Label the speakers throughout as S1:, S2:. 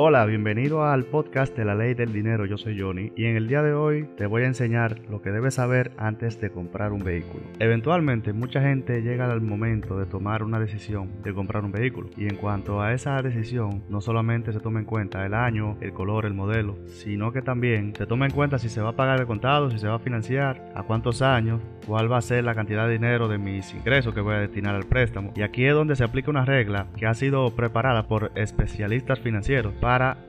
S1: Hola, bienvenido al podcast de la ley del dinero. Yo soy Johnny y en el día de hoy te voy a enseñar lo que debes saber antes de comprar un vehículo. Eventualmente mucha gente llega al momento de tomar una decisión de comprar un vehículo y en cuanto a esa decisión no solamente se toma en cuenta el año, el color, el modelo, sino que también se toma en cuenta si se va a pagar el contado, si se va a financiar, a cuántos años, cuál va a ser la cantidad de dinero de mis ingresos que voy a destinar al préstamo. Y aquí es donde se aplica una regla que ha sido preparada por especialistas financieros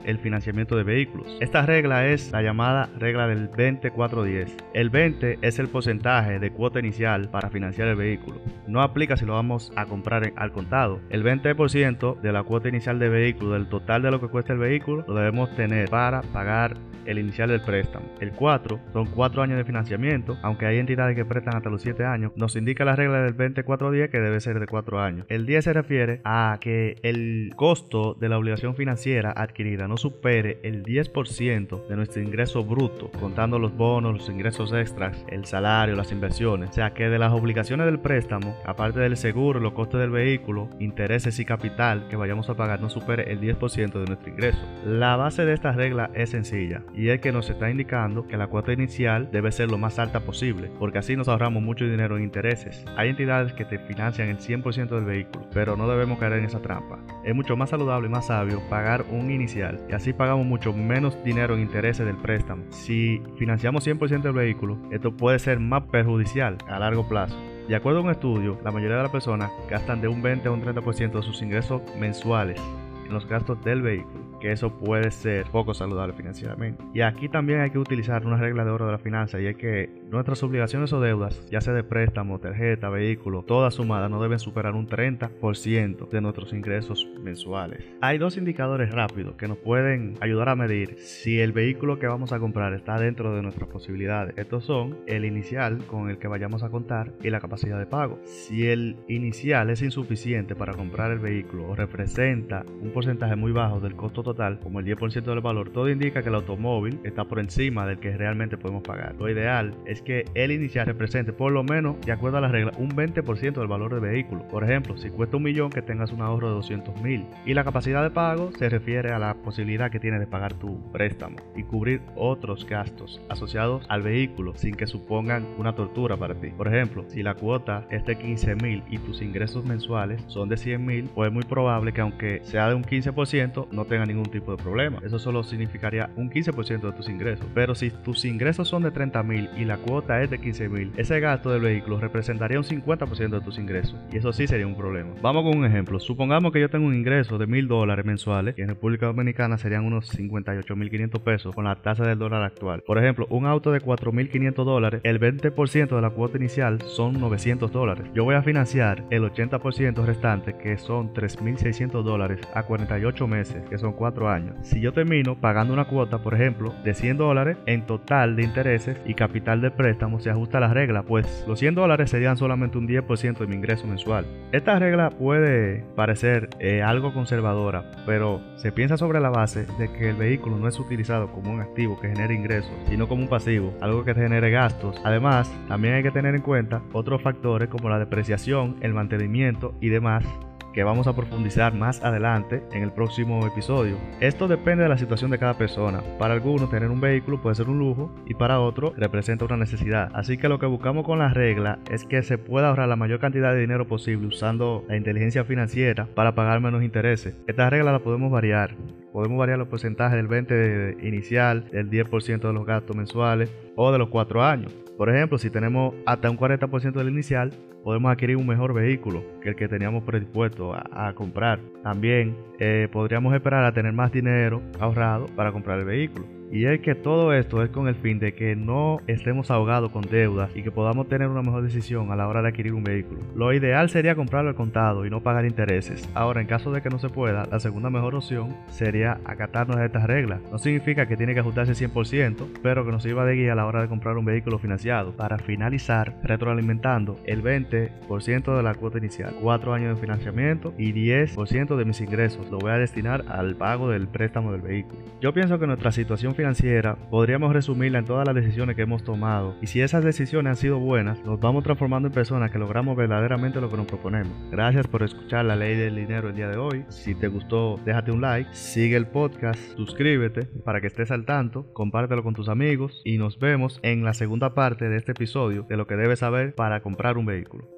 S1: el financiamiento de vehículos. Esta regla es la llamada regla del 20-4-10. El 20 es el porcentaje de cuota inicial para financiar el vehículo. No aplica si lo vamos a comprar al contado. El 20% de la cuota inicial de vehículo, del total de lo que cuesta el vehículo, lo debemos tener para pagar el inicial del préstamo. El 4 son 4 años de financiamiento, aunque hay entidades que prestan hasta los 7 años. Nos indica la regla del 20-4-10 que debe ser de 4 años. El 10 se refiere a que el costo de la obligación financiera adquirida no supere el 10% de nuestro ingreso bruto, contando los bonos, los ingresos extras, el salario, las inversiones. O sea que de las obligaciones del préstamo, aparte del seguro, los costes del vehículo, intereses y capital que vayamos a pagar no supere el 10% de nuestro ingreso. La base de esta regla es sencilla y es que nos está indicando que la cuota inicial debe ser lo más alta posible, porque así nos ahorramos mucho dinero en intereses. Hay entidades que te financian el 100% del vehículo, pero no debemos caer en esa trampa. Es mucho más saludable y más sabio pagar un y así pagamos mucho menos dinero en intereses del préstamo. Si financiamos 100% del vehículo, esto puede ser más perjudicial a largo plazo. De acuerdo a un estudio, la mayoría de las personas gastan de un 20 a un 30% de sus ingresos mensuales en los gastos del vehículo que eso puede ser poco saludable financieramente. Y aquí también hay que utilizar una regla de oro de la finanza y es que nuestras obligaciones o deudas, ya sea de préstamo, tarjeta, vehículo, todas sumadas no deben superar un 30% de nuestros ingresos mensuales. Hay dos indicadores rápidos que nos pueden ayudar a medir si el vehículo que vamos a comprar está dentro de nuestras posibilidades. Estos son el inicial con el que vayamos a contar y la capacidad de pago. Si el inicial es insuficiente para comprar el vehículo o representa un porcentaje muy bajo del costo total, como el 10% del valor, todo indica que el automóvil está por encima del que realmente podemos pagar. Lo ideal es que el inicial represente por lo menos, de acuerdo a la regla, un 20% del valor del vehículo. Por ejemplo, si cuesta un millón, que tengas un ahorro de 200 mil. Y la capacidad de pago se refiere a la posibilidad que tienes de pagar tu préstamo y cubrir otros gastos asociados al vehículo sin que supongan una tortura para ti. Por ejemplo, si la cuota es de 15 mil y tus ingresos mensuales son de 100 mil, pues es muy probable que aunque sea de un 15%, no tenga ningún tipo de problema. Eso solo significaría un 15% de tus ingresos. Pero si tus ingresos son de 30 mil y la cuota es de 15 mil, ese gasto del vehículo representaría un 50% de tus ingresos. Y eso sí sería un problema. Vamos con un ejemplo. Supongamos que yo tengo un ingreso de mil dólares mensuales, y en República Dominicana serían unos 58 mil 500 pesos con la tasa del dólar actual. Por ejemplo, un auto de 4 mil 500 dólares, el 20% de la cuota inicial son 900 dólares. Yo voy a financiar el 80% restante, que son 3.600 dólares a 48 meses, que son 4 años. Si yo termino pagando una cuota, por ejemplo, de 100 dólares en total de intereses y capital de préstamo, se ajusta la regla, pues los 100 dólares serían solamente un 10% de mi ingreso mensual. Esta regla puede parecer eh, algo conservadora, pero se piensa sobre la base de que el vehículo no es utilizado como un activo que genere ingresos, sino como un pasivo, algo que genere gastos. Además, también hay que tener en cuenta otros factores como la depreciación, el mantenimiento y demás que vamos a profundizar más adelante en el próximo episodio. Esto depende de la situación de cada persona. Para algunos tener un vehículo puede ser un lujo y para otros representa una necesidad. Así que lo que buscamos con la regla es que se pueda ahorrar la mayor cantidad de dinero posible usando la inteligencia financiera para pagar menos intereses. Esta regla la podemos variar. Podemos variar los porcentajes del 20 inicial, del 10% de los gastos mensuales o de los 4 años. Por ejemplo, si tenemos hasta un 40% del inicial, podemos adquirir un mejor vehículo que el que teníamos predispuesto a, comprar. También eh, podríamos esperar a tener más dinero ahorrado para comprar el vehículo. Y es que todo esto es con el fin de que no estemos ahogados con deudas y que podamos tener una mejor decisión a la hora de adquirir un vehículo. Lo ideal sería comprarlo al contado y no pagar intereses. Ahora, en caso de que no se pueda, la segunda mejor opción sería acatarnos a estas reglas. No significa que tiene que ajustarse 100%, pero que nos sirva de guía a la hora de comprar un vehículo financiado. Para finalizar, retroalimentando el 20% de la cuota inicial, 4 años de financiamiento y 10% de mis ingresos lo voy a destinar al pago del préstamo del vehículo. Yo pienso que nuestra situación financiera podríamos resumirla en todas las decisiones que hemos tomado y si esas decisiones han sido buenas, nos vamos transformando en personas que logramos verdaderamente lo que nos proponemos. Gracias por escuchar la ley del dinero el día de hoy. Si te gustó, déjate un like, sigue el podcast, suscríbete para que estés al tanto, compártelo con tus amigos y nos vemos en la segunda parte de este episodio de lo que debes saber para comprar un vehículo.